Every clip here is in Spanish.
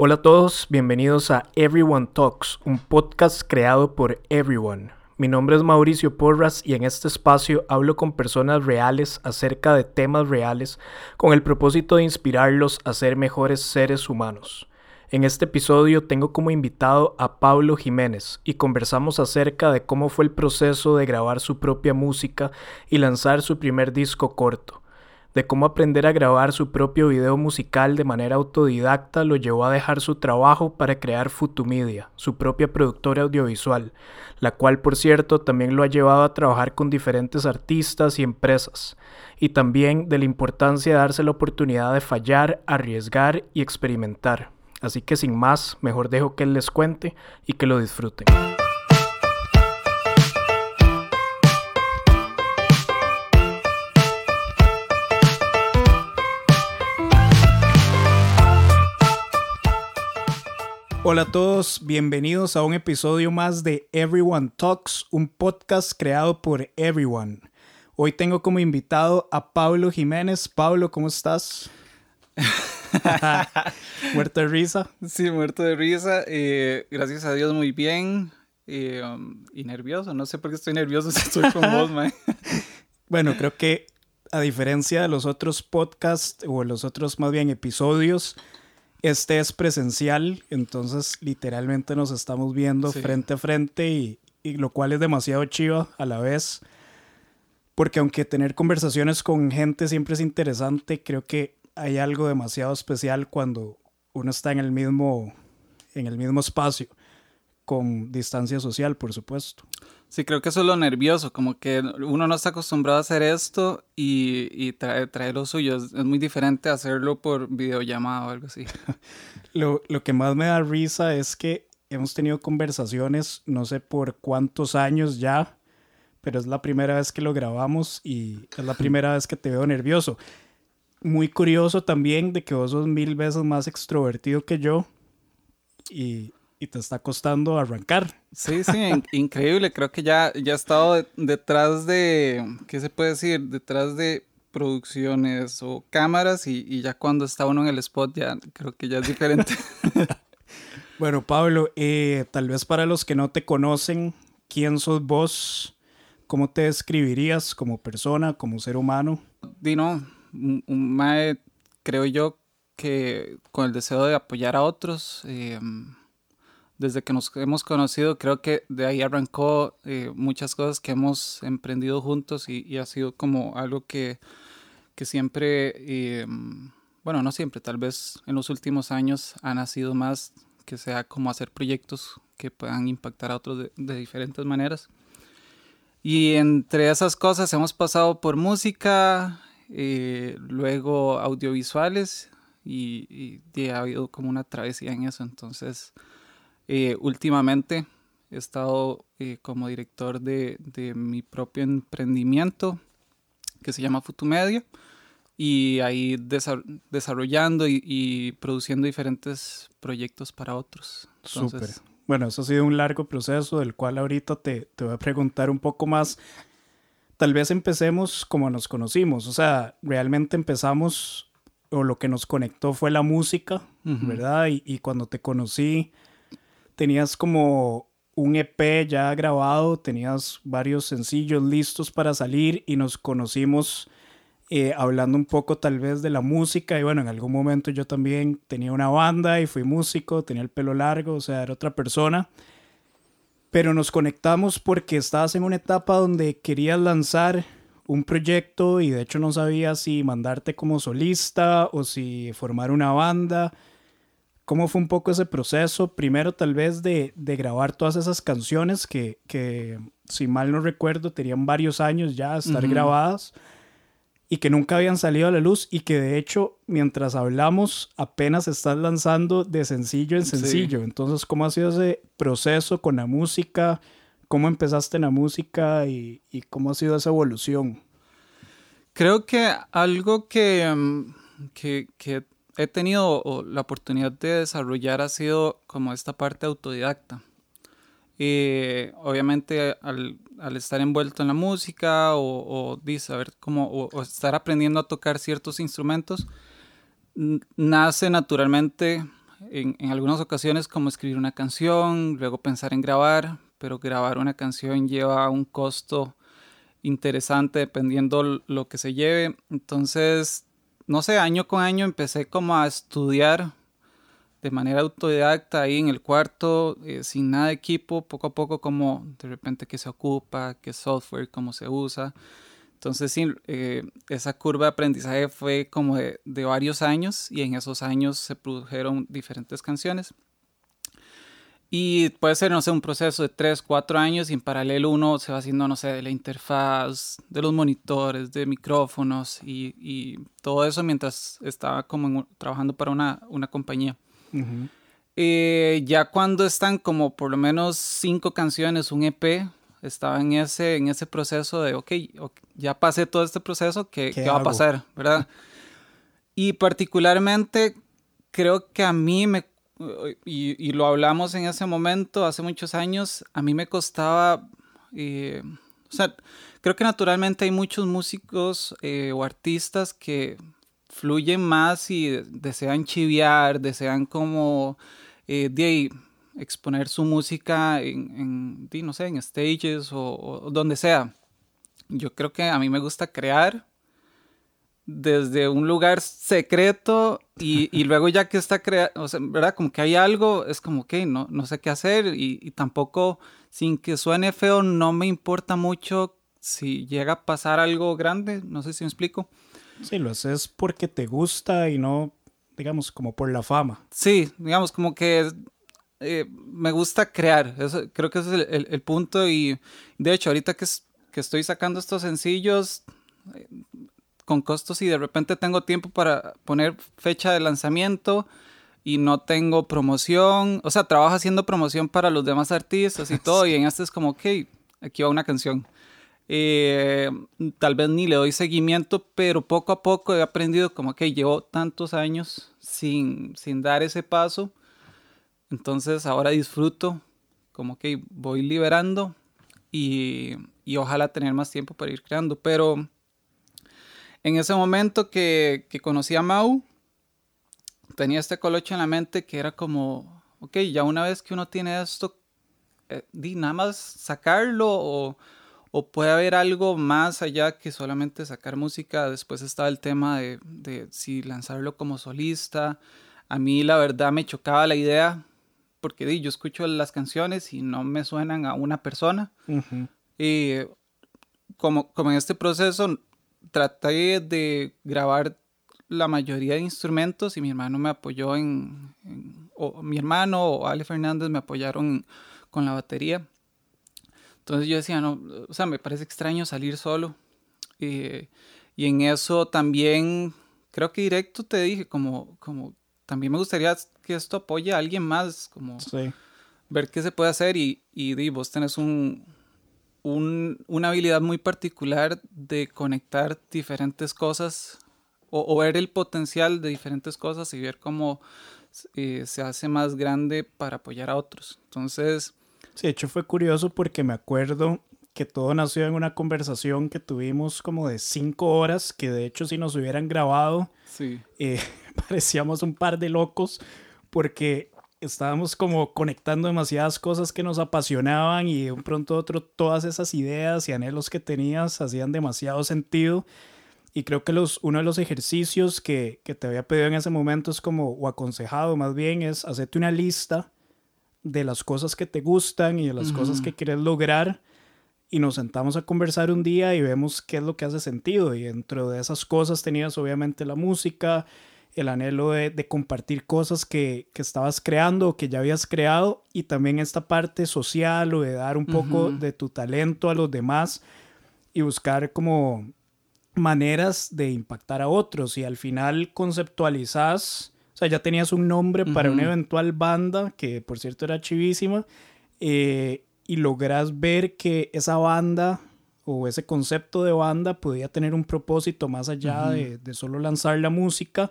Hola a todos, bienvenidos a Everyone Talks, un podcast creado por Everyone. Mi nombre es Mauricio Porras y en este espacio hablo con personas reales acerca de temas reales con el propósito de inspirarlos a ser mejores seres humanos. En este episodio tengo como invitado a Pablo Jiménez y conversamos acerca de cómo fue el proceso de grabar su propia música y lanzar su primer disco corto, de cómo aprender a grabar su propio video musical de manera autodidacta lo llevó a dejar su trabajo para crear Futumedia, su propia productora audiovisual, la cual por cierto también lo ha llevado a trabajar con diferentes artistas y empresas, y también de la importancia de darse la oportunidad de fallar, arriesgar y experimentar. Así que sin más, mejor dejo que él les cuente y que lo disfruten. Hola a todos, bienvenidos a un episodio más de Everyone Talks, un podcast creado por Everyone. Hoy tengo como invitado a Pablo Jiménez. Pablo, ¿cómo estás? muerto de risa. Sí, muerto de risa. Eh, gracias a Dios, muy bien. Eh, um, y nervioso. No sé por qué estoy nervioso si estoy con vos, man. bueno, creo que a diferencia de los otros podcasts o los otros más bien episodios, este es presencial. Entonces, literalmente nos estamos viendo frente a frente y, y lo cual es demasiado chivo a la vez. Porque aunque tener conversaciones con gente siempre es interesante, creo que hay algo demasiado especial cuando uno está en el mismo, en el mismo espacio, con distancia social, por supuesto. Sí, creo que eso es lo nervioso, como que uno no está acostumbrado a hacer esto y, y trae, lo suyo. Es, muy diferente hacerlo por videollamada o algo así. lo, lo que más me da risa es que hemos tenido conversaciones, no sé por cuántos años ya, pero es la primera vez que lo grabamos y es la primera vez que te veo nervioso muy curioso también de que vos sos mil veces más extrovertido que yo y, te está costando arrancar. Sí, sí, increíble. Creo que ya, ya he estado detrás de, ¿qué se puede decir? Detrás de producciones o cámaras y, ya cuando está uno en el spot ya creo que ya es diferente. bueno, Pablo, eh, tal vez para los que no te conocen, ¿quién sos vos? ¿Cómo te describirías como persona, como ser humano? Dino, un, mae, creo yo, que con el deseo de apoyar a otros, eh, desde que nos hemos conocido, creo que de ahí arrancó eh, muchas cosas que hemos emprendido juntos y, ha sido como algo que, que siempre, eh, bueno, no siempre, tal vez en los últimos años ha nacido más que sea como hacer proyectos que puedan impactar a otros de, de diferentes maneras. Y entre esas cosas hemos pasado por música, eh, luego audiovisuales y, ha habido como una travesía en eso. Entonces, eh, últimamente he estado eh, como director de, mi propio emprendimiento que se llama Futumedia y ahí desarrollando y, produciendo diferentes proyectos para otros. Súper. Bueno, eso ha sido un largo proceso del cual ahorita te, te voy a preguntar un poco más tal vez empecemos como nos conocimos, o sea, realmente empezamos o lo que nos conectó fue la música, ¿verdad? Y, cuando te conocí, tenías como un EP ya grabado, tenías varios sencillos listos para salir y nos conocimos eh, hablando un poco tal vez de la música y bueno, en algún momento yo también tenía una banda y fui músico, tenía el pelo largo, o sea, era otra persona pero nos conectamos porque estabas en una etapa donde querías lanzar un proyecto y de hecho no sabías si mandarte como solista o si formar una banda. ¿Cómo fue un poco ese proceso? Primero tal vez de, grabar todas esas canciones que, que, si mal no recuerdo, tenían varios años ya estar grabadas y que nunca habían salido a la luz y que de hecho mientras hablamos apenas estás lanzando de sencillo en sencillo. Entonces, ¿cómo ha sido ese proceso con la música? ¿Cómo empezaste en la música y, cómo ha sido esa evolución? Creo que algo que, mm, que, que he tenido la oportunidad de desarrollar ha sido como esta parte autodidacta. Y obviamente al, estar envuelto en la música o, o saber cómo, o, estar aprendiendo a tocar ciertos instrumentos, nace naturalmente en, en, algunas ocasiones como escribir una canción, luego pensar en grabar, pero grabar una canción lleva un costo interesante dependiendo lo que se lleve. Entonces, no sé, año con año empecé como a estudiar de manera autodidacta ahí en el cuarto, eh, sin nada de equipo, poco a poco como de repente qué se ocupa, qué software, cómo se usa. Entonces sí, eh, esa curva de aprendizaje fue como de, de, varios años y en esos años se produjeron diferentes canciones. Y puede ser, no sé, un proceso de 3, 4 años y en paralelo uno se va haciendo, no sé, de la interfaz, de los monitores, de micrófonos y, y todo eso mientras estaba como trabajando para una, una compañía. eh, ya cuando están como por lo menos cinco canciones, un EP, estaba en ese, en ese proceso de, ok, okay ya pasé todo este proceso, ¿qué, ¿Qué, ¿qué va a pasar? ¿Verdad? y particularmente creo que a mí me, y, y, lo hablamos en ese momento, hace muchos años, a mí me costaba, eh, o sea, creo que naturalmente hay muchos músicos eh, o artistas que fluyen más y desean chiviar, desean como eh, de exponer su música en, en, no sé, en stages o, o, donde sea. Yo creo que a mí me gusta crear desde un lugar secreto y, y luego ya que está creado, o sea, ¿verdad? Como que hay algo, es como que no, no sé qué hacer y, y tampoco, sin que suene feo, no me importa mucho si llega a pasar algo grande, no sé si me explico. Sí, lo haces porque te gusta y no, digamos, como por la fama. Sí, digamos, como que eh, me gusta crear. Eso, creo que ese es el, el, el, punto. Y de hecho, ahorita que, es, que estoy sacando estos sencillos eh, con costos y de repente tengo tiempo para poner fecha de lanzamiento y no tengo promoción. O sea, trabajo haciendo promoción para los demás artistas y todo. y en este es como, ok, aquí va una canción. Eh, tal vez ni le doy seguimiento, pero poco a poco he aprendido como que llevo tantos años sin, sin dar ese paso. Entonces ahora disfruto, como que voy liberando y, y, ojalá tener más tiempo para ir creando. Pero en ese momento que, que conocí a Mau, tenía este colocho en la mente que era como, ok, ya una vez que uno tiene esto, eh, di nada más sacarlo o o puede haber algo más allá que solamente sacar música. Después está el tema de, de, si lanzarlo como solista. A mí la verdad me chocaba la idea porque di, yo escucho las canciones y no me suenan a una persona. Uh -huh. Y como, como en este proceso traté de grabar la mayoría de instrumentos y mi hermano me apoyó en, en o mi hermano o Ale Fernández me apoyaron con la batería. Entonces yo decía, no, o sea, me parece extraño salir solo. Eh, y en eso también, creo que directo te dije, como, como también me gustaría que esto apoye a alguien más, como sí. ver qué se puede hacer. Y, y, y vos tenés un, un, una habilidad muy particular de conectar diferentes cosas o, o, ver el potencial de diferentes cosas y ver cómo eh, se hace más grande para apoyar a otros. Entonces Sí, de hecho fue curioso porque me acuerdo que todo nació en una conversación que tuvimos como de cinco horas, que de hecho si nos hubieran grabado, sí. eh, parecíamos un par de locos porque estábamos como conectando demasiadas cosas que nos apasionaban y de un pronto a otro todas esas ideas y anhelos que tenías hacían demasiado sentido. Y creo que los, uno de los ejercicios que, que te había pedido en ese momento es como, o aconsejado más bien, es hacerte una lista de las cosas que te gustan y de las uh -huh. cosas que quieres lograr y nos sentamos a conversar un día y vemos qué es lo que hace sentido y dentro de esas cosas tenías obviamente la música, el anhelo de, de compartir cosas que, que, estabas creando o que ya habías creado y también esta parte social o de dar un poco uh -huh. de tu talento a los demás y buscar como maneras de impactar a otros y al final conceptualizas o sea, ya tenías un nombre uh -huh. para una eventual banda, que por cierto era chivísima, eh, y logras ver que esa banda o ese concepto de banda podía tener un propósito más allá uh -huh. de, de, solo lanzar la música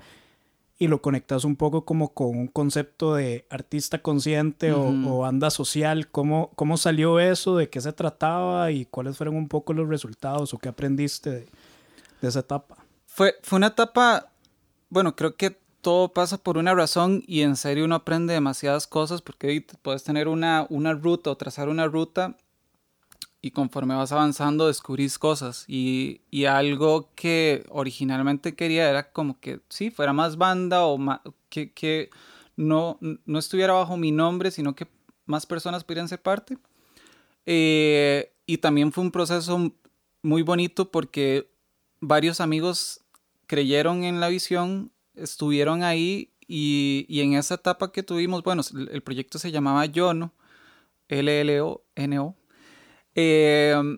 y lo conectas un poco como con un concepto de artista consciente uh -huh. o, o, banda social. ¿Cómo, ¿Cómo salió eso? ¿De qué se trataba? ¿Y cuáles fueron un poco los resultados o qué aprendiste de, de esa etapa? Fue, fue una etapa, bueno, creo que todo pasa por una razón y en serio uno aprende demasiadas cosas porque puedes tener una, una ruta o trazar una ruta y conforme vas avanzando descubrís cosas y, y, algo que originalmente quería era como que sí, fuera más banda o que, que no, no estuviera bajo mi nombre, sino que más personas pudieran ser parte. Eh, y también fue un proceso muy bonito porque varios amigos creyeron en la visión, estuvieron ahí y, y en esa etapa que tuvimos, bueno, el, proyecto se llamaba Yono, L-L-O-N-O. Em,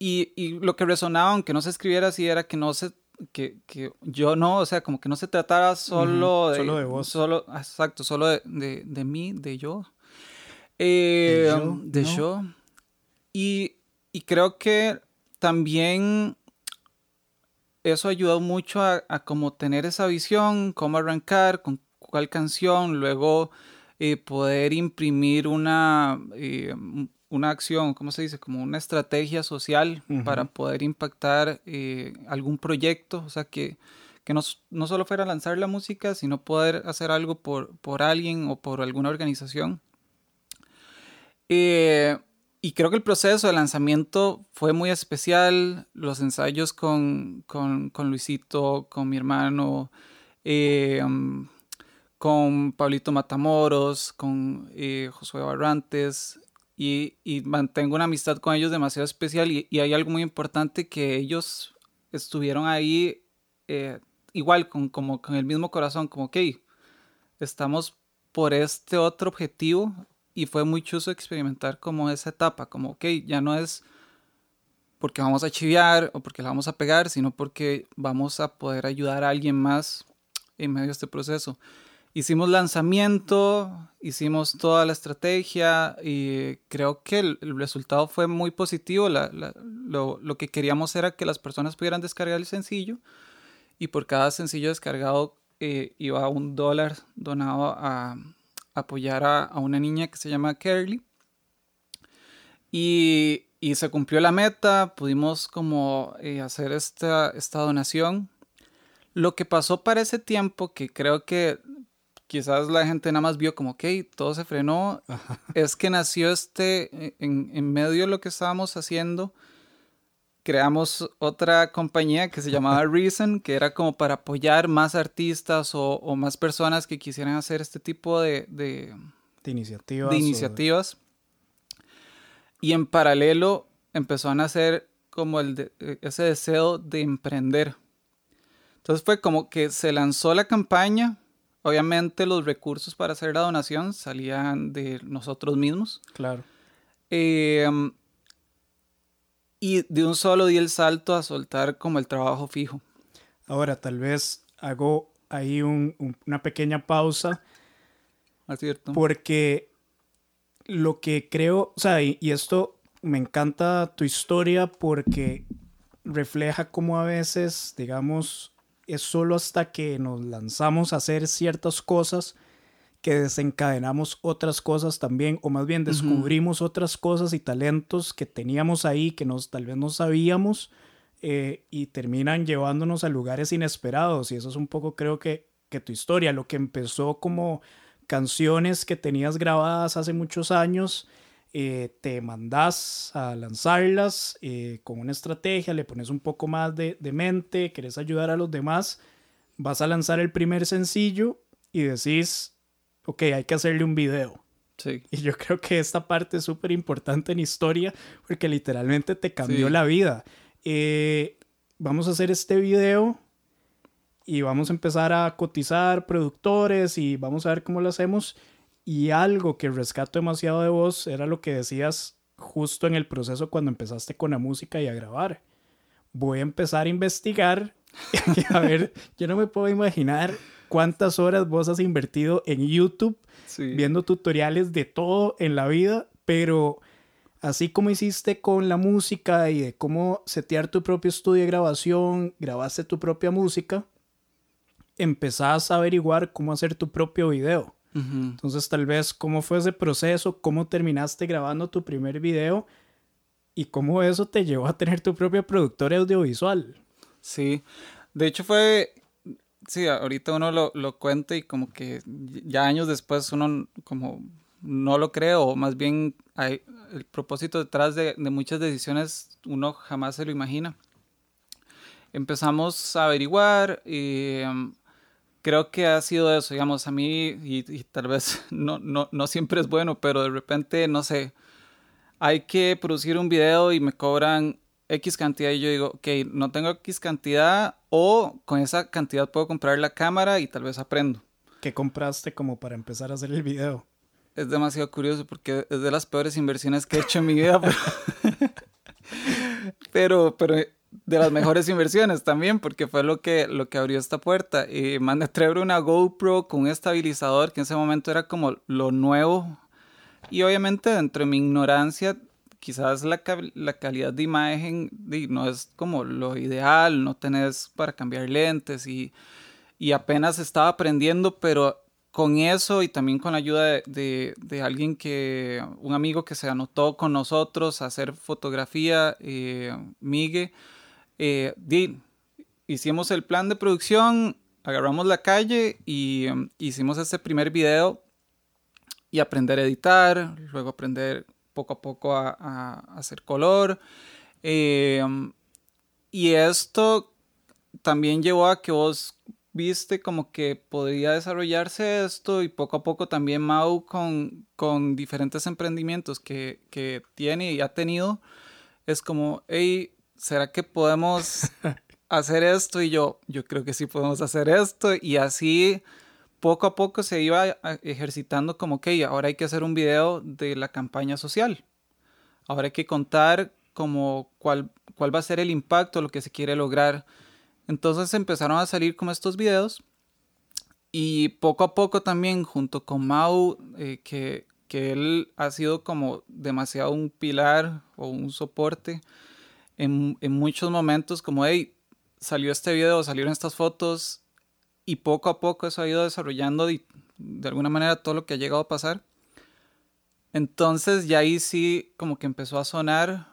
y, y, lo que resonaba, aunque no se escribiera así, era que no se que, que, yo no, o sea, como que no se tratara solo de... Solo de vos. Solo, exacto, solo de, de, de mí, de yo. Eh, de yo. Y, y, creo que también eso ayudó mucho a, a, como tener esa visión, cómo arrancar, con cuál canción, luego eh, poder imprimir una, eh, una acción, ¿cómo se dice? Como una estrategia social para poder impactar eh, algún proyecto, o sea, que, que no, no, solo fuera lanzar la música, sino poder hacer algo por, por alguien o por alguna organización. Eh, y creo que el proceso de lanzamiento fue muy especial, los ensayos con, con, con Luisito, con mi hermano, eh, con Pablito Matamoros, con Josué Barrantes, y, mantengo una amistad con ellos demasiado especial y, hay algo muy importante que ellos estuvieron ahí eh, igual, con, el mismo corazón, como, ok, estamos por este otro objetivo y fue muy chuso experimentar como esa etapa, como, ok, ya no es porque vamos a chiviar o porque la vamos a pegar, sino porque vamos a poder ayudar a alguien más en medio de este proceso hicimos lanzamiento, hicimos toda la estrategia y creo que el, resultado fue muy positivo. lo, que queríamos era que las personas pudieran descargar el sencillo y por cada sencillo descargado eh, iba un dólar donado a, apoyar a, una niña que se llama Kerly. Y, se cumplió la meta, pudimos como eh, hacer esta, esta donación. Lo que pasó para ese tiempo, que creo que quizás la gente nada más vio como, que todo se frenó, es que nació este, e, en, en, medio de lo que estábamos haciendo, creamos otra compañía que se llamaba Reason, que era como para apoyar más artistas o, o más personas que quisieran hacer este tipo de, de, de iniciativas. De iniciativas. Y en paralelo empezó a nacer como el e, ese deseo de emprender. Entonces fue como que se lanzó la campaña, Obviamente los recursos para hacer la donación salían de nosotros mismos. Claro. Em, y de un solo di el salto a soltar como el trabajo fijo. Ahora, tal vez hago ahí una pequeña pausa. Es cierto. Porque lo que creo, o sea, y, y esto me encanta tu historia porque refleja cómo a veces, digamos, es solo hasta que nos lanzamos a hacer ciertas cosas que desencadenamos otras cosas también, o más bien descubrimos otras cosas y talentos que teníamos ahí, que nos, tal vez no sabíamos, eh, y terminan llevándonos a lugares inesperados. Y eso es un poco, creo que, que tu historia, lo que empezó como canciones que tenías grabadas hace muchos años eh, te mandas a lanzarlas eh, con una estrategia, le pones un poco más de, de, mente, querés ayudar a los demás, vas a lanzar el primer sencillo y decís, ok, hay que hacerle un video. Sí. Y yo creo que esta parte es súper importante en historia porque literalmente te cambió la vida. Eh, vamos a hacer este video y vamos a empezar a cotizar productores y vamos a ver cómo lo hacemos. Y algo que rescato demasiado de vos era lo que decías justo en el proceso cuando empezaste con la música y a grabar. Voy a empezar a investigar y a ver, yo no me puedo imaginar cuántas horas vos has invertido en YouTube viendo tutoriales de todo en la vida, pero así como hiciste con la música y de cómo setear tu propio estudio de grabación, grabaste tu propia música, empezás a averiguar cómo hacer tu propio video. Entonces, tal vez, ¿cómo fue ese proceso? ¿Cómo terminaste grabando tu primer video? ¿Y cómo eso te llevó a tener tu propia productora audiovisual? Sí, de hecho fue, sí, ahorita uno lo, lo cuenta y como que ya años después uno como no lo cree o más bien hay el propósito detrás de, de muchas decisiones uno jamás se lo imagina. Empezamos a averiguar y em, creo que ha sido eso, digamos, a mí y, y tal vez no, no, no siempre es bueno, pero de repente, no sé, hay que producir un video y me cobran X cantidad y yo digo, ok, no tengo X cantidad o con esa cantidad puedo comprar la cámara y tal vez aprendo. ¿Qué compraste como para empezar a hacer el video? Es demasiado curioso porque es de las peores inversiones que he hecho en mi vida. Pero, pero, de las mejores inversiones también porque fue lo que, lo que abrió esta puerta. Y mandé a traer una GoPro con un estabilizador que en ese momento era como lo nuevo. Y obviamente dentro de mi ignorancia quizás la, la calidad de imagen no es como lo ideal, no tenés para cambiar lentes y, y, apenas estaba aprendiendo, pero con eso y también con la ayuda de, de, de alguien que, un amigo que se anotó con nosotros a hacer fotografía, eh, Migue, eh, hicimos el plan de producción, agarramos la calle y um, hicimos ese primer video y aprender a editar, luego aprender poco a poco a, hacer color. Eh, y esto también llevó a que vos viste como que podría desarrollarse esto y poco a poco también Mau con, con diferentes emprendimientos que, que, tiene y ha tenido, es como, hey, ¿será que podemos hacer esto? Y yo, yo creo que sí podemos hacer esto. Y así poco a poco se iba ejercitando como que ahora hay que hacer un video de la campaña social. Ahora hay que contar como cuál, cuál va a ser el impacto, lo que se quiere lograr. Entonces empezaron a salir como estos videos y poco a poco también junto con Mau, eh, que, que él ha sido como demasiado un pilar o un soporte en, en muchos momentos como, hey, salió este video, salieron estas fotos, y poco a poco eso ha ido desarrollando de, de alguna manera todo lo que ha llegado a pasar. Entonces ya ahí sí como que empezó a sonar.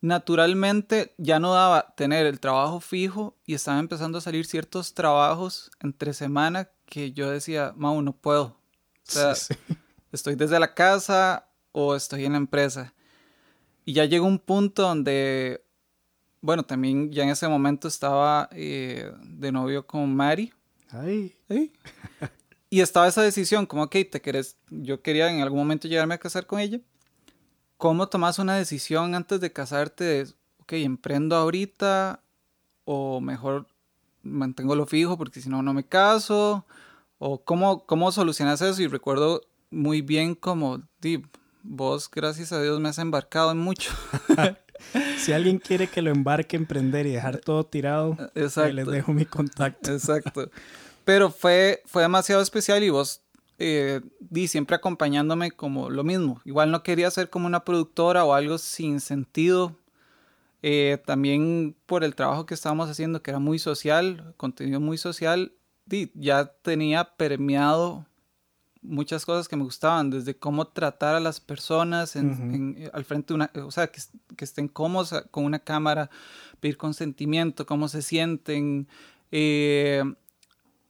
Naturalmente ya no daba tener el trabajo fijo y estaban empezando a salir ciertos trabajos entre semana que yo decía, Mau, no puedo. O sea, sí, sí. estoy desde la casa o estoy en la empresa. Y ya llegó un punto donde bueno, también ya en ese momento estaba eh, de novio con Mari. Ay. ¿Sí? y estaba esa decisión, como, ok, te querés, yo quería en algún momento llegarme a casar con ella. ¿Cómo tomas una decisión antes de casarte? De, ok, emprendo ahorita o mejor mantengo lo fijo porque si no, no me caso. O cómo, cómo solucionas eso. Y recuerdo muy bien como, vos, gracias a Dios, me has embarcado en mucho. si alguien quiere que lo embarque emprender y dejar todo tirado, les dejo mi contacto. Exacto. Pero fue, fue demasiado especial y vos eh, di siempre acompañándome como lo mismo. Igual no quería ser como una productora o algo sin sentido. Eh, también por el trabajo que estábamos haciendo, que era muy social, contenido muy social, di, ya tenía permeado muchas cosas que me gustaban, desde cómo tratar a las personas en, uh -huh. en, al frente de una, o sea, que, que, estén cómodos con una cámara, pedir consentimiento, cómo se sienten. Eh,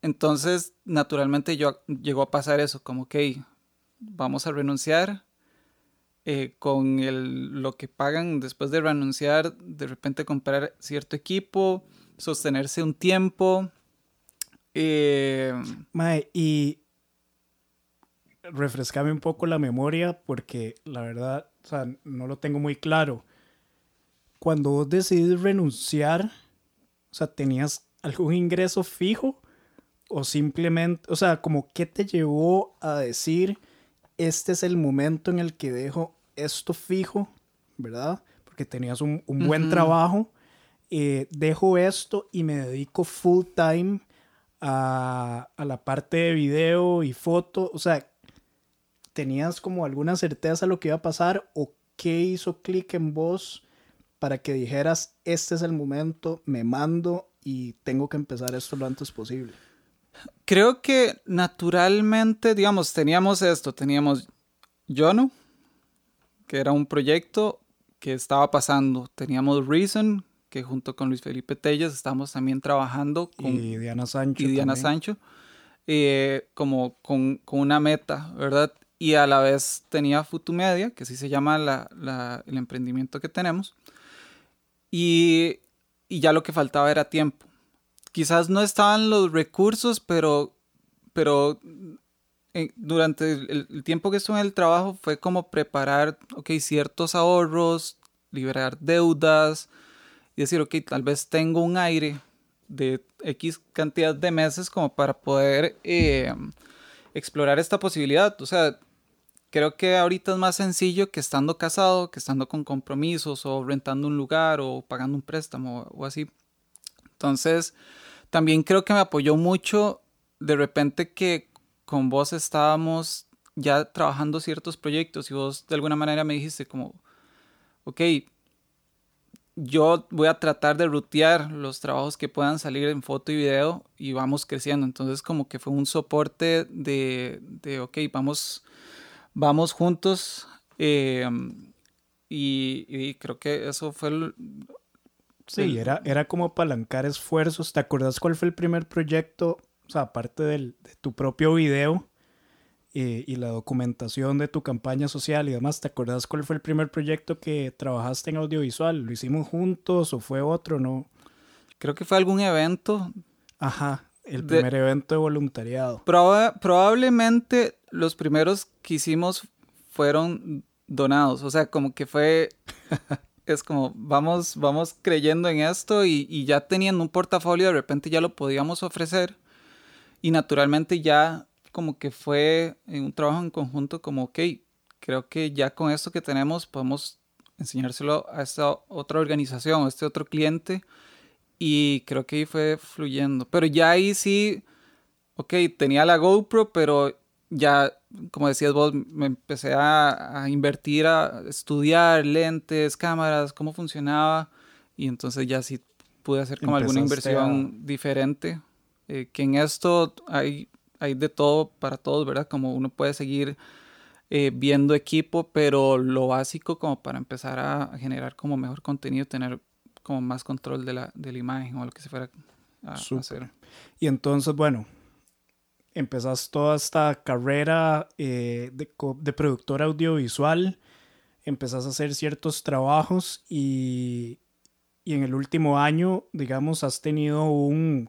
entonces, naturalmente yo llegó a pasar eso, como que vamos a renunciar. Eh, con el, lo que pagan después de renunciar, de repente comprar cierto equipo, sostenerse un tiempo. Eh... Mae, y refrescame un poco la memoria porque la verdad, o sea, no lo tengo muy claro. Cuando vos decidís renunciar, o sea, ¿tenías algún ingreso fijo? O simplemente, o sea, como qué te llevó a decir, este es el momento en el que dejo esto fijo, ¿verdad? Porque tenías un, un buen uh -huh. trabajo, eh, dejo esto y me dedico full time a, a la parte de video y foto, o sea, ¿tenías como alguna certeza de lo que iba a pasar o qué hizo clic en vos para que dijeras, este es el momento, me mando y tengo que empezar esto lo antes posible? Creo que naturalmente, digamos, teníamos esto, teníamos Yono, que era un proyecto que estaba pasando, teníamos Reason, que junto con Luis Felipe Telles estamos también trabajando con... Y Diana Sancho. Y Diana Sancho, eh, como con, con, una meta, ¿verdad? Y a la vez tenía Futumedia, que así se llama la, la, el emprendimiento que tenemos. Y, y ya lo que faltaba era tiempo. Quizás no estaban los recursos, pero, pero durante el, tiempo que estuve en el trabajo fue como preparar, ok, ciertos ahorros, liberar deudas y decir, ok, tal vez tengo un aire de X cantidad de meses como para poder eh, explorar esta posibilidad. O sea, creo que ahorita es más sencillo que estando casado, que estando con compromisos o rentando un lugar o pagando un préstamo o así. Entonces, también creo que me apoyó mucho de repente que con vos estábamos ya trabajando ciertos proyectos y vos de alguna manera me dijiste como, ok, yo voy a tratar de rutear los trabajos que puedan salir en foto y video y vamos creciendo. Entonces como que fue un soporte de, de ok, vamos, vamos juntos. Eh, y, creo que eso fue el, Sí, era, era como apalancar esfuerzos. ¿Te acuerdas cuál fue el primer proyecto o sea, aparte del, de tu propio video eh, y la documentación de tu campaña social y demás, ¿te acuerdas cuál fue el primer proyecto que trabajaste en audiovisual? ¿Lo hicimos juntos o fue otro? No. Creo que fue algún evento. Ajá, el primer evento de voluntariado. probablemente los primeros que hicimos fueron donados, o sea, como que fue es como vamos, vamos creyendo en esto y, y, ya teniendo un portafolio de repente ya lo podíamos ofrecer y naturalmente ya como que fue un trabajo en conjunto como, ok, creo que ya con esto que tenemos podemos enseñárselo a esta otra organización, a este otro cliente. Y creo que ahí fue fluyendo. Pero ya ahí sí, ok, tenía la GoPro, pero ya, como decías vos, me empecé a, a invertir, a estudiar lentes, cámaras, cómo funcionaba. Y entonces ya sí pude hacer como alguna inversión diferente eh, que en esto hay, hay de todo para todos, ¿verdad? Como uno puede seguir eh, viendo equipo, pero lo básico como para empezar a generar como mejor contenido, tener como más control de la, de la imagen o lo que se fuera a hacer. Y entonces, bueno, empezás toda esta carrera eh, de, de productor audiovisual, empezás a hacer ciertos trabajos y, y en el último año, digamos, has tenido un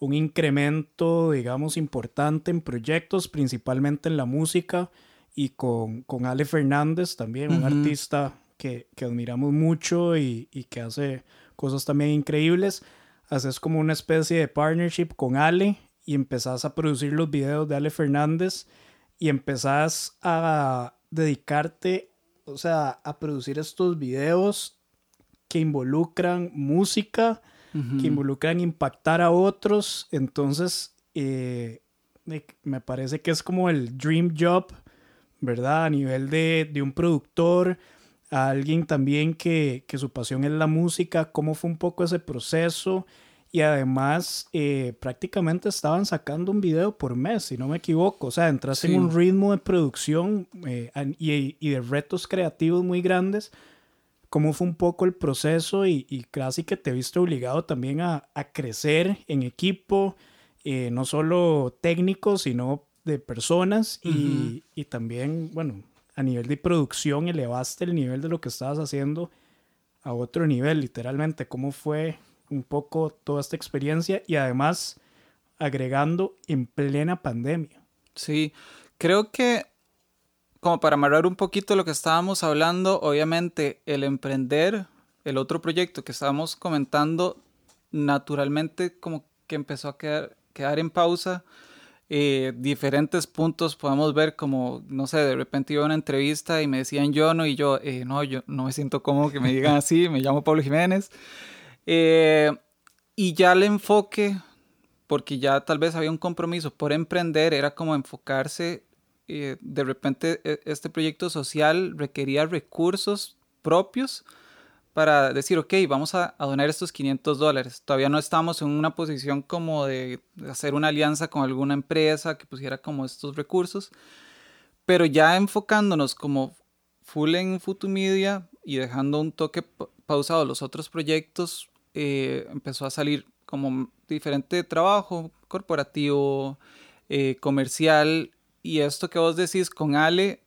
un incremento, digamos, importante en proyectos, principalmente en la música y con, con Ale Fernández también, un artista que, que, admiramos mucho y, y, que hace cosas también increíbles. Haces como una especie de partnership con Ale y empezás a producir los videos de Ale Fernández y empezás a dedicarte, o sea, a producir estos videos que involucran música que involucran impactar a otros. Entonces, eh, me parece que es como el dream job, ¿verdad? A nivel de, de un productor, a alguien también que, que, su pasión es la música, cómo fue un poco ese proceso. Y además, eh, prácticamente estaban sacando un video por mes, si no me equivoco. O sea, entraste en un ritmo de producción eh, y, y, de retos creativos muy grandes. Cómo fue un poco el proceso y, y casi que te viste obligado también a, a crecer en equipo, eh, no solo técnico, sino de personas. Y, y, también, bueno, a nivel de producción elevaste el nivel de lo que estabas haciendo a otro nivel, literalmente, cómo fue un poco toda esta experiencia y además agregando en plena pandemia. Sí, creo que como para amarrar un poquito lo que estábamos hablando, obviamente el emprender, el otro proyecto que estábamos comentando, naturalmente como que empezó a quedar, quedar en pausa. Eh, diferentes puntos podemos ver como, no sé, de repente iba a una entrevista y me decían yo no y yo, eh, no, yo no me siento cómodo que me digan así, me llamo Pablo Jiménez. Eh, y ya el enfoque, porque ya tal vez había un compromiso por emprender, era como enfocarse eh, de repente e, este proyecto social requería recursos propios para decir, ok, vamos a, donar estos 500 dólares. Todavía no estamos en una posición como de, hacer una alianza con alguna empresa que pusiera como estos recursos, pero ya enfocándonos como full en Futumedia y dejando un toque pausado los otros proyectos, eh, empezó a salir como diferente trabajo corporativo, eh, comercial, y esto que vos decís con Ale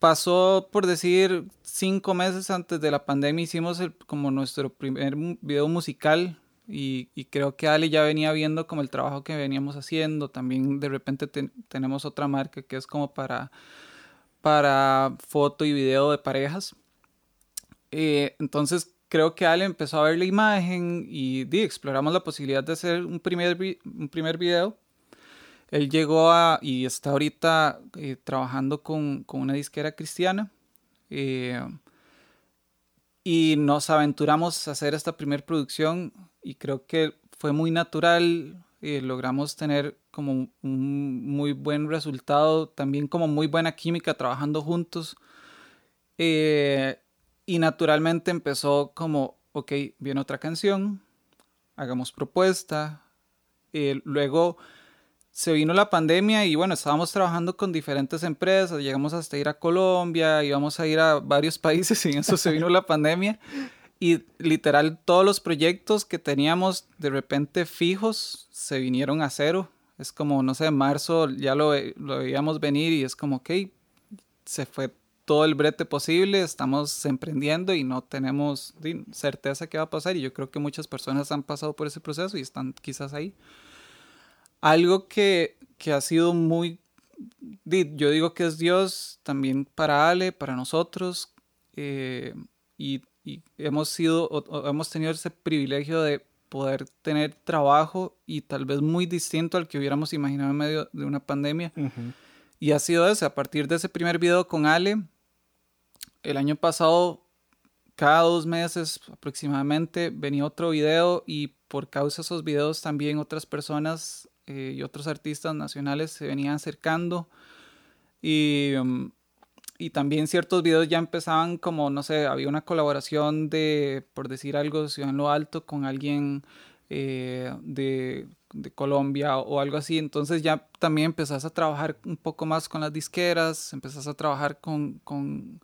pasó por decir cinco meses antes de la pandemia hicimos como nuestro primer video musical y, creo que Ale ya venía viendo como el trabajo que veníamos haciendo. También de repente tenemos otra marca que es como para para foto y video de parejas. Eh, entonces creo que Ale empezó a ver la imagen y exploramos la posibilidad de hacer un primer, un primer video él llegó a, y está ahorita eh, trabajando con, una disquera cristiana. Eh, y nos aventuramos a hacer esta primera producción y creo que fue muy natural. Eh, logramos tener como un muy buen resultado, también como muy buena química trabajando juntos. y naturalmente empezó como, ok, viene otra canción, hagamos propuesta. luego se vino la pandemia y bueno, estábamos trabajando con diferentes empresas, llegamos hasta ir a Colombia, íbamos a ir a varios países y en eso se vino la pandemia. Y literal todos los proyectos que teníamos de repente fijos se vinieron a cero. Es como, no sé, marzo ya lo, lo veíamos venir y es como, ok, se fue todo el brete posible, estamos emprendiendo y no tenemos certeza qué va a pasar. Y yo creo que muchas personas han pasado por ese proceso y están quizás ahí. Algo que, ha sido muy, yo digo que es Dios también para Ale, para nosotros, eh, y, hemos sido, hemos tenido ese privilegio de poder tener trabajo y tal vez muy distinto al que hubiéramos imaginado en medio de una pandemia. Y ha sido ese, a partir de ese primer video con Ale, el año pasado, cada dos meses aproximadamente, venía otro video y por causa de esos videos también otras personas eh, y otros artistas nacionales se venían acercando. Y, um, y también ciertos videos ya empezaban como, no sé, había una colaboración de, por decir algo, Ciudad en lo Alto con alguien eh, de, de, Colombia o algo así, entonces ya también empezás a trabajar un poco más con las disqueras, empezás a trabajar con, con,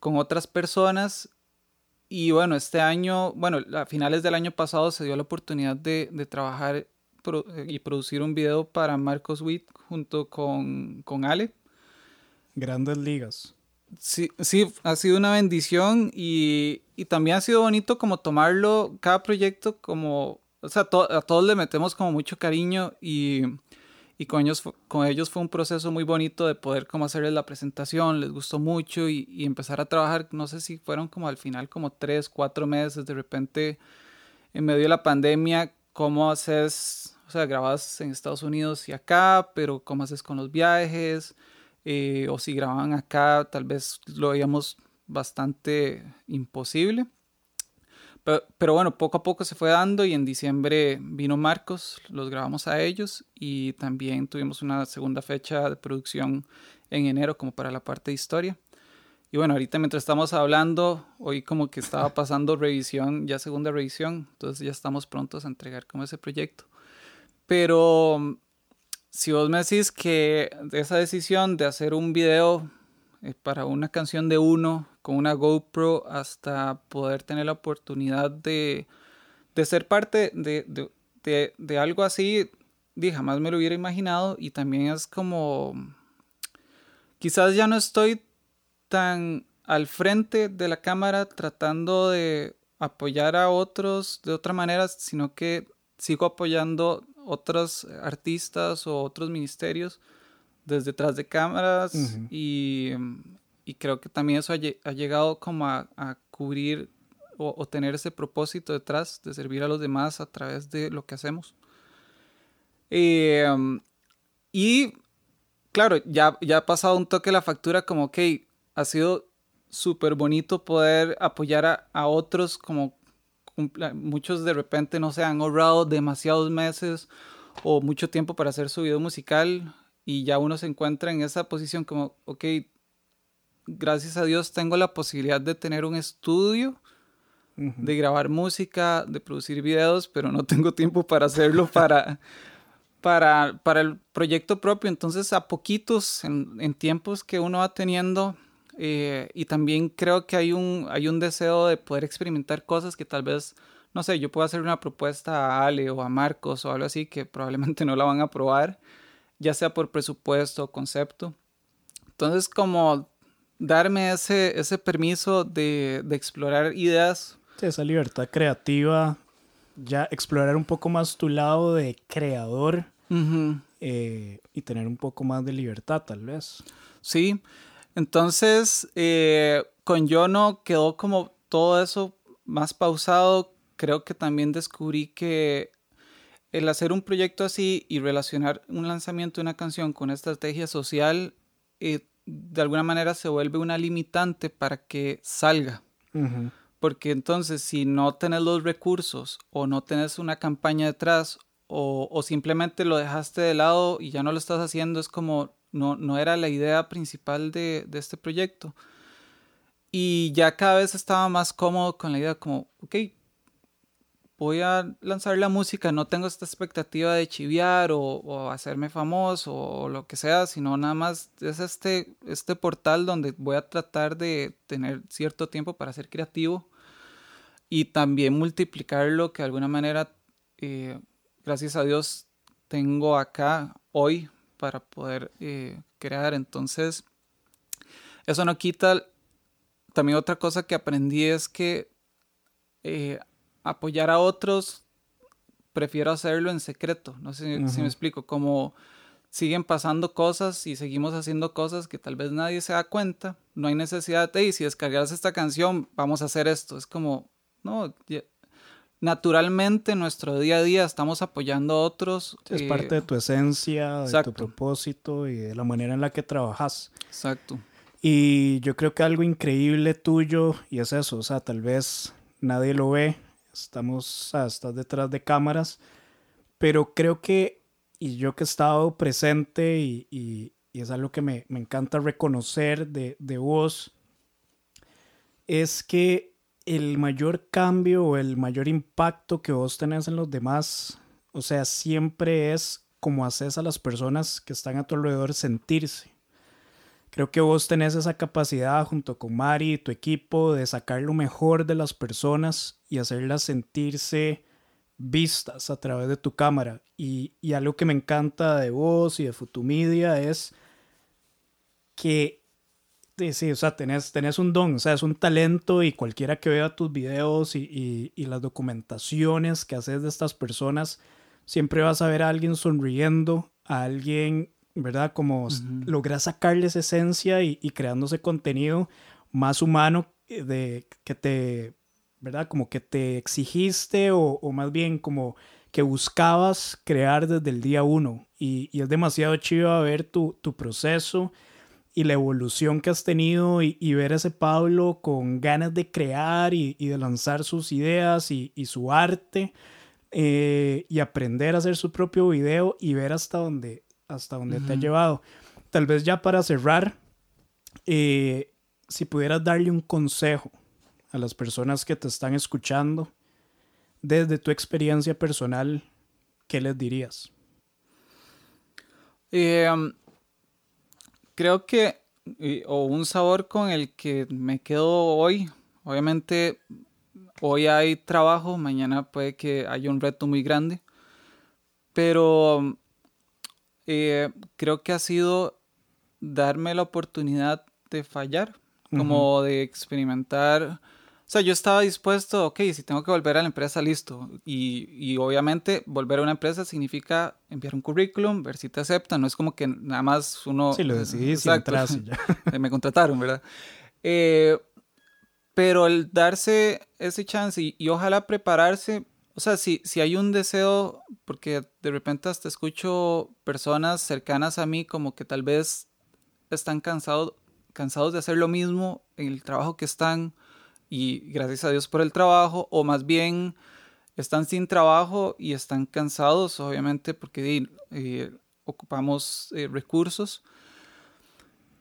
con otras personas. Y bueno, este año, bueno, a finales del año pasado se dio la oportunidad de, de trabajar y producir un video para Marcos Witt junto con, con Ale. Grandes ligas. Sí, sí, ha sido una bendición y, y también ha sido bonito como tomarlo, cada proyecto como, o sea, a todos le metemos como mucho cariño y, y con, ellos, con ellos fue un proceso muy bonito de poder como hacerles la presentación, les gustó mucho y, y empezar a trabajar, no sé si fueron como al final como tres, cuatro meses, de repente en medio de la pandemia, cómo haces o sea, grabas en Estados Unidos y acá, pero ¿cómo haces con los viajes? Eh, o si grababan acá, tal vez lo veíamos bastante imposible. Pero, pero, bueno, poco a poco se fue dando y en diciembre vino Marcos, los grabamos a ellos y también tuvimos una segunda fecha de producción en enero como para la parte de historia. Y bueno, ahorita mientras estamos hablando, hoy como que estaba pasando revisión, ya segunda revisión, entonces ya estamos prontos a entregar como ese proyecto. Pero si vos me decís que esa decisión de hacer un video eh, para una canción de uno con una GoPro hasta poder tener la oportunidad de, ser parte de, algo así, jamás me lo hubiera imaginado. Y también es como, quizás ya no estoy tan al frente de la cámara tratando de apoyar a otros de otra manera, sino que sigo apoyando otros artistas o otros ministerios desde detrás de cámaras y, creo que también eso ha, llegado como a, cubrir o, tener ese propósito detrás de servir a los demás a través de lo que hacemos. Em, y claro, ya, ya ha pasado un toque la factura como que ha sido súper bonito poder apoyar a, a otros como muchos de repente no se han ahorrado demasiados meses o mucho tiempo para hacer su video musical y ya uno se encuentra en esa posición como, ok, gracias a Dios tengo la posibilidad de tener un estudio, de grabar música, de producir videos, pero no tengo tiempo para hacerlo para, para, para el proyecto propio. Entonces, a poquitos, en, en tiempos que uno va teniendo, Eh, y también creo que hay un, hay un deseo de poder experimentar cosas que tal vez, no sé, yo puedo hacer una propuesta a Ale o a Marcos o algo así que probablemente no la van a probar, ya sea por presupuesto o concepto. Entonces, como darme ese, ese permiso de, de explorar ideas. esa libertad creativa, ya explorar un poco más tu lado de creador eh, y tener un poco más de libertad, tal vez. Sí, entonces eh, con Yono quedó como todo eso más pausado. Creo que también descubrí que el hacer un proyecto así y relacionar un lanzamiento de una canción con estrategia social eh, de alguna manera se vuelve una limitante para que salga. Porque entonces si no tenés los recursos o no tenés una campaña detrás o, simplemente lo dejaste de lado y ya no lo estás haciendo, es como no, no era la idea principal de, de este proyecto. Y ya cada vez estaba más cómodo con la idea como, ok, voy a lanzar la música, no tengo esta expectativa de chiviar o, hacerme famoso o lo que sea, sino nada más es este, este portal donde voy a tratar de tener cierto tiempo para ser creativo y también multiplicarlo que de alguna manera, eh, gracias a Dios, tengo acá hoy para poder eh, crear. Entonces, eso no quita. También otra cosa que aprendí es que eh, apoyar a otros, prefiero hacerlo en secreto. No sé si me explico, como siguen pasando cosas y seguimos haciendo cosas que tal vez nadie se da cuenta. No hay necesidad de, hey, si descargas esta canción, vamos a hacer esto. Es como, no, naturalmente en nuestro día a día estamos apoyando a otros. Es eh, parte de tu esencia, de tu propósito y de la manera en la que trabajas. Exacto. Y yo creo que algo increíble tuyo, y es eso, o sea, tal vez nadie lo ve, estamos, estás detrás de cámaras, pero creo que, y yo que he estado presente y, y, es algo que me, me encanta reconocer de, de, vos, es que el mayor cambio o el mayor impacto que vos tenés en los demás, o sea, siempre es como haces a las personas que están a tu alrededor sentirse. Creo que vos tenés esa capacidad junto con Mari y tu equipo de sacar lo mejor de las personas y hacerlas sentirse vistas a través de tu cámara. Y, algo que me encanta de vos y de Futumedia es que, sí, o sea, tenés, tenés un don, o sea, es un talento y cualquiera que vea tus videos y, y las documentaciones que haces de estas personas, siempre vas a ver a alguien sonriendo, a alguien ¿verdad? Como lograr sacarle esa esencia y, y creándose contenido más humano de que te, ¿verdad? Como que te exigiste o, más bien como que buscabas crear desde el día uno. Y, es demasiado chido ver tu, proceso y la evolución que has tenido y, ver a ese Pablo con ganas de crear y, de lanzar sus ideas y, su arte eh, y aprender a hacer su propio video y ver hasta dónde hasta donde te ha llevado. Tal vez ya para cerrar, eh, si pudieras darle un consejo a las personas que te están escuchando, desde tu experiencia personal, ¿qué les dirías? Em, creo que, o un sabor con el que me quedo hoy, obviamente hoy hay trabajo, mañana puede que haya un reto muy grande, pero eh, creo que ha sido darme la oportunidad de fallar, como de experimentar. O sea, yo estaba dispuesto, ok, si tengo que volver a la empresa, listo. Y, y, obviamente volver a una empresa significa enviar un currículum, ver si te aceptan. No es como que nada más uno... Sí, lo decidís y ya. me contrataron, ¿verdad? Eh, pero el darse ese chance y, y, ojalá prepararse o sea, si, si hay un deseo, porque de repente hasta escucho personas cercanas a mí como que tal vez están cansados, cansados de hacer lo mismo en el trabajo que están y gracias a Dios por el trabajo, o más bien están sin trabajo y están cansados, obviamente, porque eh, ocupamos eh, recursos.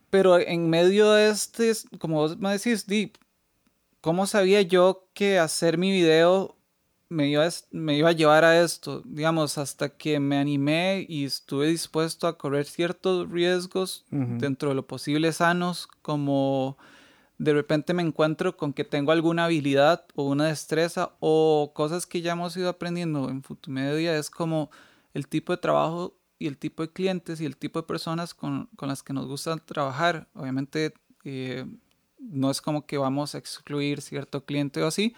Pero en medio de este, como vos me decís, di, ¿cómo sabía yo que hacer mi video me iba, a, me iba a llevar a esto, digamos, hasta que me animé y estuve dispuesto a correr ciertos riesgos dentro de lo posible sanos, como de repente me encuentro con que tengo alguna habilidad o una destreza o cosas que ya hemos ido aprendiendo en Futumedia, es como el tipo de trabajo y el tipo de clientes y el tipo de personas con, con las que nos gusta trabajar. Obviamente eh, no es como que vamos a excluir cierto cliente o así,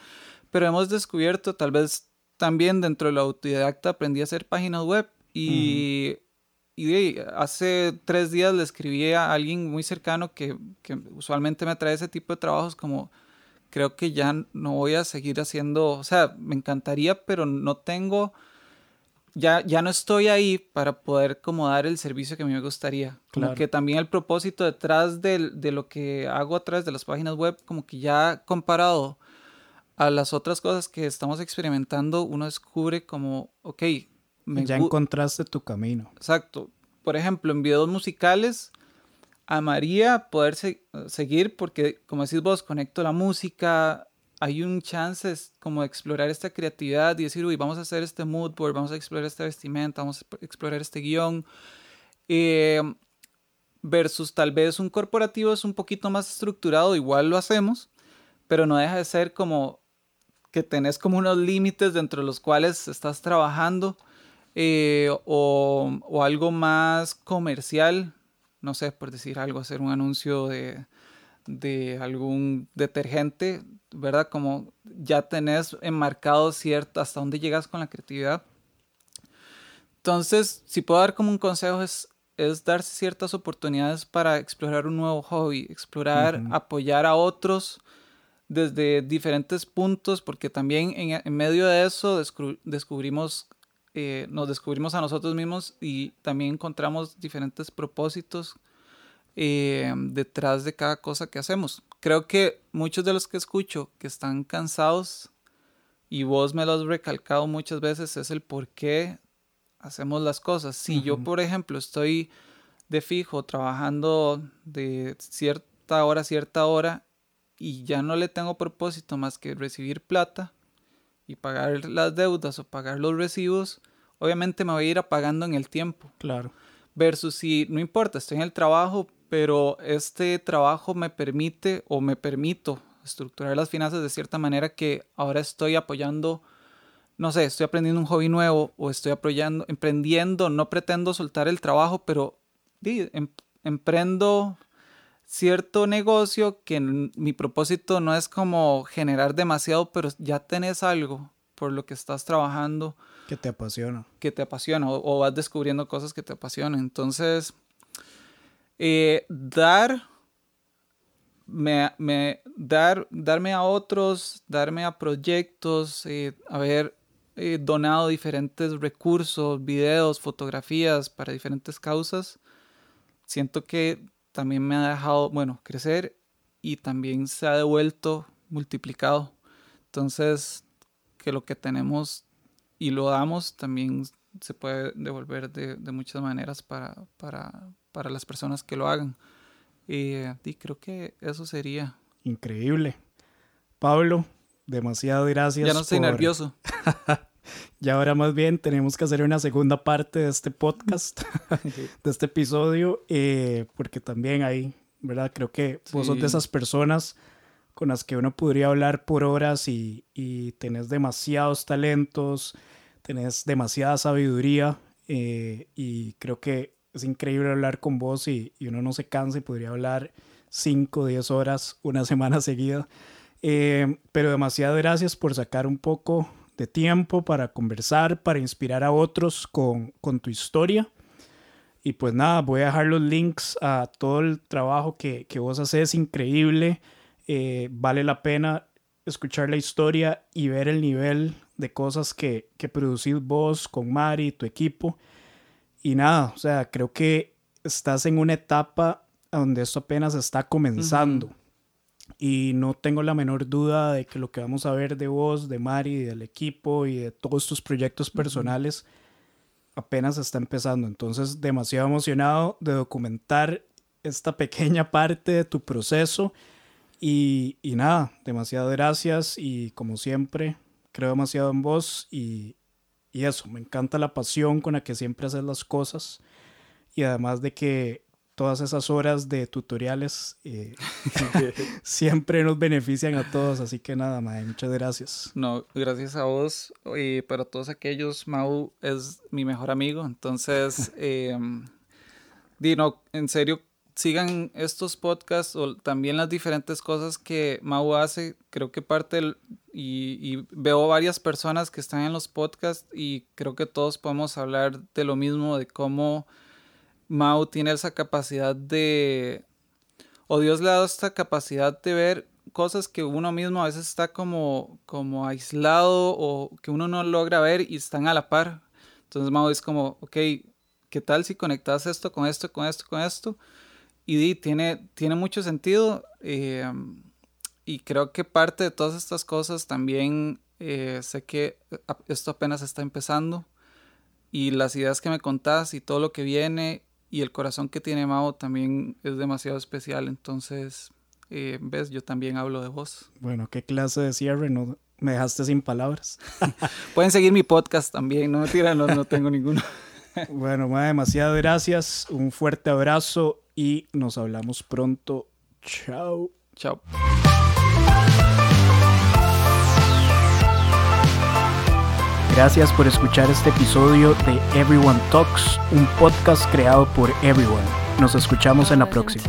pero hemos descubierto, tal vez también dentro de la autodidacta aprendí a hacer páginas web y, y hace tres días le escribí a alguien muy cercano que, que usualmente me trae ese tipo de trabajos como creo que ya no voy a seguir haciendo, o sea, me encantaría, pero no tengo ya, ya no estoy ahí para poder como dar el servicio que a mí me gustaría. Como que también el propósito detrás de, de, lo que hago a través de las páginas web, como que ya comparado a las otras cosas que estamos experimentando, uno descubre como, ok, me ya encontraste tu camino. Exacto. Por ejemplo, en videos musicales, amaría poder seguir porque, como decís vos, conecto la música, hay un chance como de explorar esta creatividad y decir, uy, vamos a hacer este mood board, vamos a explorar esta vestimenta, vamos a explorar este guion. Eh, versus tal vez un corporativo es un poquito más estructurado, igual lo hacemos, pero no deja de ser como que tenés como unos límites dentro de los cuales estás trabajando eh, o, o, algo más comercial, no sé, por decir algo, hacer un anuncio de, de algún detergente, ¿verdad? Como ya tenés enmarcado cierto hasta dónde llegas con la creatividad. Entonces, si puedo dar como un consejo es, es darse ciertas oportunidades para explorar un nuevo hobby, explorar, apoyar a otros desde diferentes puntos, porque también en, medio de eso descubrimos, eh, nos descubrimos a nosotros mismos y también encontramos diferentes propósitos eh, detrás de cada cosa que hacemos. Creo que muchos de los que escucho que están cansados, y vos me lo has recalcado muchas veces, es el por qué hacemos las cosas. Si yo, por ejemplo, estoy de fijo trabajando de cierta hora a cierta hora y ya no le tengo propósito más que recibir plata y pagar las deudas o pagar los recibos, obviamente me voy a ir apagando en el tiempo. Claro. Versus si no importa, estoy en el trabajo, pero este trabajo me permite o me permito estructurar las finanzas de cierta manera que ahora estoy apoyando, no sé, estoy aprendiendo un hobby nuevo o estoy apoyando, emprendiendo, no pretendo soltar el trabajo, pero em, emprendo cierto negocio que mi propósito no es como generar demasiado, pero ya tenés algo por lo que estás trabajando. Que te apasiona. Que te apasiona o, o vas descubriendo cosas que te apasionan. Entonces, eh, dar, me, me, dar, darme a otros, darme a proyectos, eh, haber eh, donado diferentes recursos, videos, fotografías para diferentes causas, siento que también me ha dejado, bueno, crecer y también se ha devuelto multiplicado. Entonces, que lo que tenemos y lo damos también se puede devolver de, de muchas maneras para, para, para las personas que lo hagan. y creo que eso sería. Increíble. Pablo, demasiado gracias. Ya no estoy nervioso. y ahora más bien tenemos que hacer una segunda parte de este podcast, de este episodio, eh, porque también hay, ¿verdad? Creo que vos sos de esas personas con las que uno podría hablar por horas y, y tenés demasiados talentos, tenés demasiada sabiduría eh, y creo que es increíble hablar con vos y, uno no se cansa y podría hablar 5 o 10 horas una semana seguida. Eh, pero demasiadas gracias por sacar un poco de tiempo para conversar, para inspirar a otros con, tu historia. Y pues nada, voy a dejar los links a todo el trabajo que, que vos haces, increíble. Eh, vale la pena escuchar la historia y ver el nivel de cosas que, que producís vos con Mari tu equipo. Y nada, o sea, creo que estás en una etapa donde esto apenas está comenzando. Y no tengo la menor duda de que lo que vamos a ver de vos, de Mari, del equipo y de todos tus proyectos personales apenas está empezando. Entonces, demasiado emocionado de documentar esta pequeña parte de tu proceso. Y, y nada, demasiado gracias y como siempre, creo demasiado en vos y, y eso, me encanta la pasión con la que siempre haces las cosas y además de que todas esas horas de tutoriales eh, siempre nos benefician a todos, así que nada, mae, muchas gracias. No, gracias a vos y para todos aquellos, Mau es mi mejor amigo, entonces, eh, Dino, en serio, sigan estos podcasts o también las diferentes cosas que Mau hace. Creo que parte y, y, veo varias personas que están en los podcasts y creo que todos podemos hablar de lo mismo, de cómo Mau tiene esa capacidad de, o Dios le ha dado esta capacidad de ver cosas que uno mismo a veces está como, como aislado o que uno no logra ver y están a la par. Entonces Mau es como, ok, ¿qué tal si conectas esto con esto, con esto, con esto? y tiene, tiene mucho sentido. Eh, y creo que parte de todas estas cosas también eh, sé que esto apenas está empezando. Y las ideas que me contás y todo lo que viene y el corazón que tiene Mao también es demasiado especial. Entonces, eh, ves, yo también hablo de vos. Bueno, qué clase de cierre, no me dejaste sin palabras. Pueden seguir mi podcast también, no me tiran, no, no tengo ninguno. bueno, ma, demasiado gracias, un fuerte abrazo y nos hablamos pronto. Chao. Chao. Gracias por escuchar este episodio de Everyone Talks, un podcast creado por Everyone. Nos escuchamos en la próxima.